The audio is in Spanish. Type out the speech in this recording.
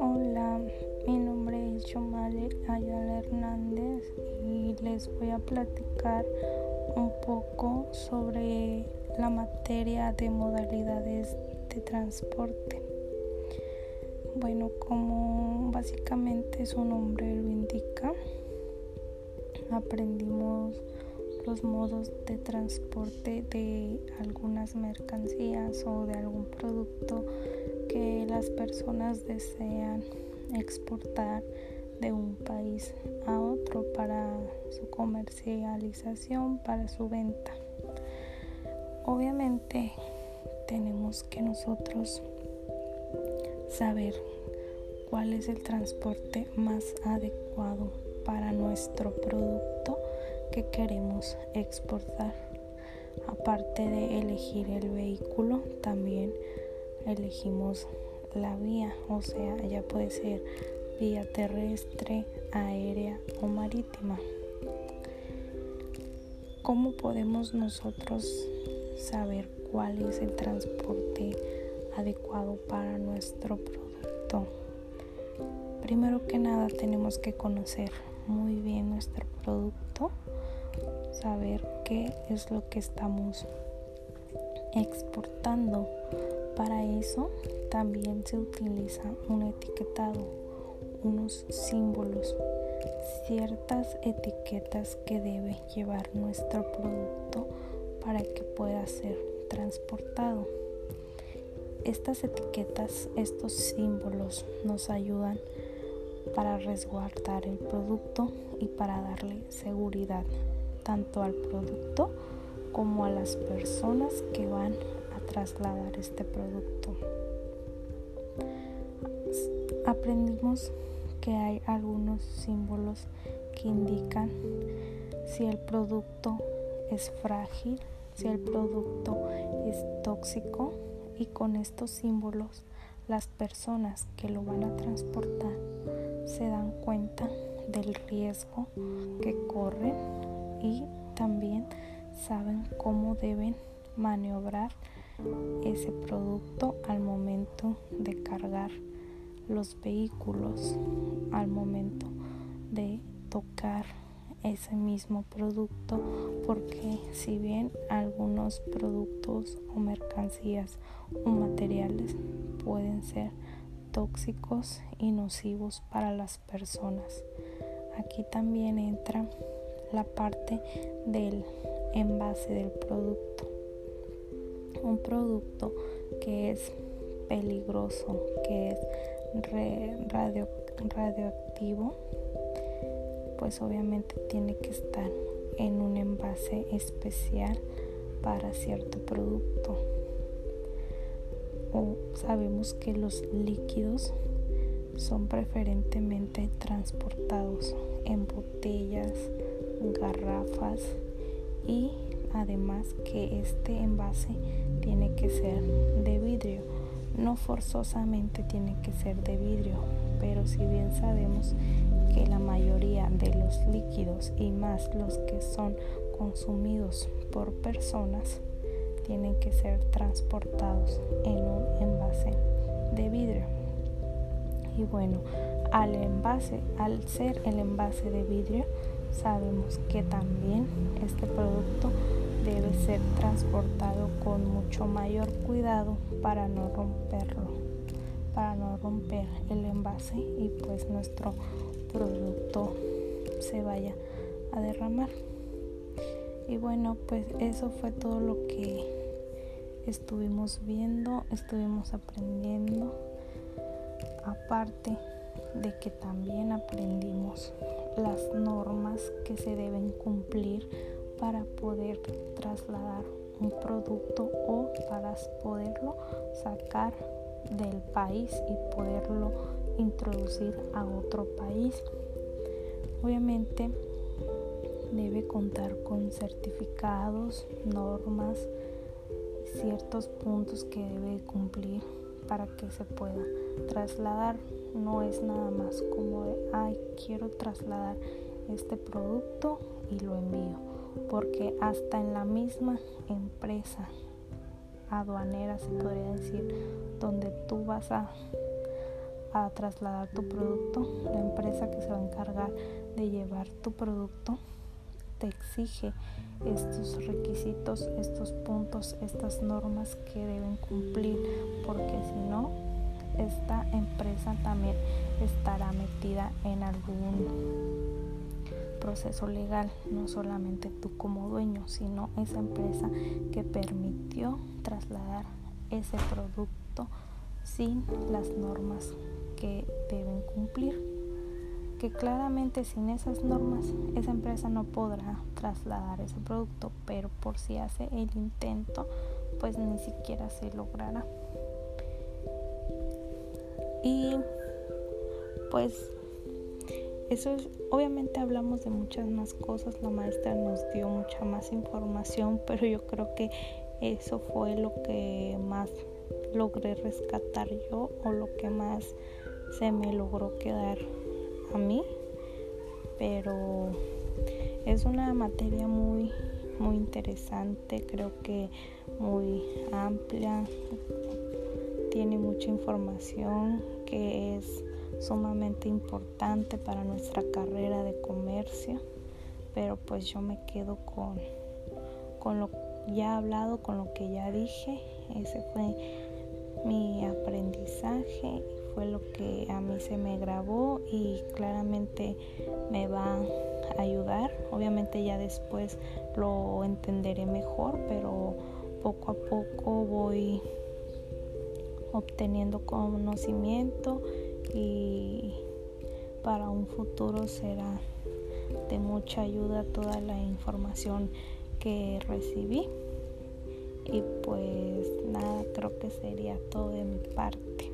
Hola, mi nombre es Chomale Ayala Hernández y les voy a platicar un poco sobre la materia de modalidades de transporte. Bueno, como básicamente su nombre lo indica, aprendimos los modos de transporte de algunas mercancías o de algún producto que las personas desean exportar de un país a otro para su comercialización, para su venta. Obviamente tenemos que nosotros saber cuál es el transporte más adecuado para nuestro producto que queremos exportar. Aparte de elegir el vehículo, también elegimos la vía, o sea, ya puede ser vía terrestre, aérea o marítima. ¿Cómo podemos nosotros saber cuál es el transporte adecuado para nuestro producto? Primero que nada tenemos que conocer muy bien nuestro producto, saber qué es lo que estamos exportando. Para eso también se utiliza un etiquetado, unos símbolos, ciertas etiquetas que debe llevar nuestro producto para que pueda ser transportado. Estas etiquetas, estos símbolos nos ayudan para resguardar el producto y para darle seguridad tanto al producto como a las personas que van a trasladar este producto. Aprendimos que hay algunos símbolos que indican si el producto es frágil, si el producto es tóxico y con estos símbolos las personas que lo van a transportar se dan cuenta del riesgo que corren y también saben cómo deben maniobrar ese producto al momento de cargar los vehículos, al momento de tocar ese mismo producto porque si bien algunos productos o mercancías o materiales pueden ser tóxicos y nocivos para las personas. Aquí también entra la parte del envase del producto. Un producto que es peligroso, que es radio, radioactivo, pues obviamente tiene que estar en un envase especial para cierto producto o sabemos que los líquidos son preferentemente transportados en botellas, garrafas y además que este envase tiene que ser de vidrio. No forzosamente tiene que ser de vidrio, pero si bien sabemos que la mayoría de los líquidos y más los que son consumidos por personas tienen que ser transportados en un envase de vidrio. Y bueno, al envase, al ser el envase de vidrio, sabemos que también este producto debe ser transportado con mucho mayor cuidado para no romperlo, para no romper el envase y pues nuestro producto se vaya a derramar. Y bueno, pues eso fue todo lo que estuvimos viendo, estuvimos aprendiendo. Aparte de que también aprendimos las normas que se deben cumplir para poder trasladar un producto o para poderlo sacar del país y poderlo introducir a otro país. Obviamente debe contar con certificados, normas, ciertos puntos que debe cumplir para que se pueda trasladar. No es nada más como de, ay, quiero trasladar este producto y lo envío. Porque hasta en la misma empresa aduanera, se podría decir, donde tú vas a, a trasladar tu producto, la empresa que se va a encargar de llevar tu producto te exige estos requisitos, estos puntos, estas normas que deben cumplir, porque si no, esta empresa también estará metida en algún proceso legal, no solamente tú como dueño, sino esa empresa que permitió trasladar ese producto sin las normas que deben cumplir que claramente sin esas normas esa empresa no podrá trasladar ese producto, pero por si hace el intento, pues ni siquiera se logrará. Y pues eso es, obviamente hablamos de muchas más cosas, la maestra nos dio mucha más información, pero yo creo que eso fue lo que más logré rescatar yo o lo que más se me logró quedar a mí, pero es una materia muy muy interesante, creo que muy amplia, tiene mucha información que es sumamente importante para nuestra carrera de comercio, pero pues yo me quedo con, con lo ya hablado, con lo que ya dije, ese fue mi aprendizaje fue lo que a mí se me grabó y claramente me va a ayudar. Obviamente ya después lo entenderé mejor, pero poco a poco voy obteniendo conocimiento y para un futuro será de mucha ayuda toda la información que recibí. Y pues nada, creo que sería todo de mi parte.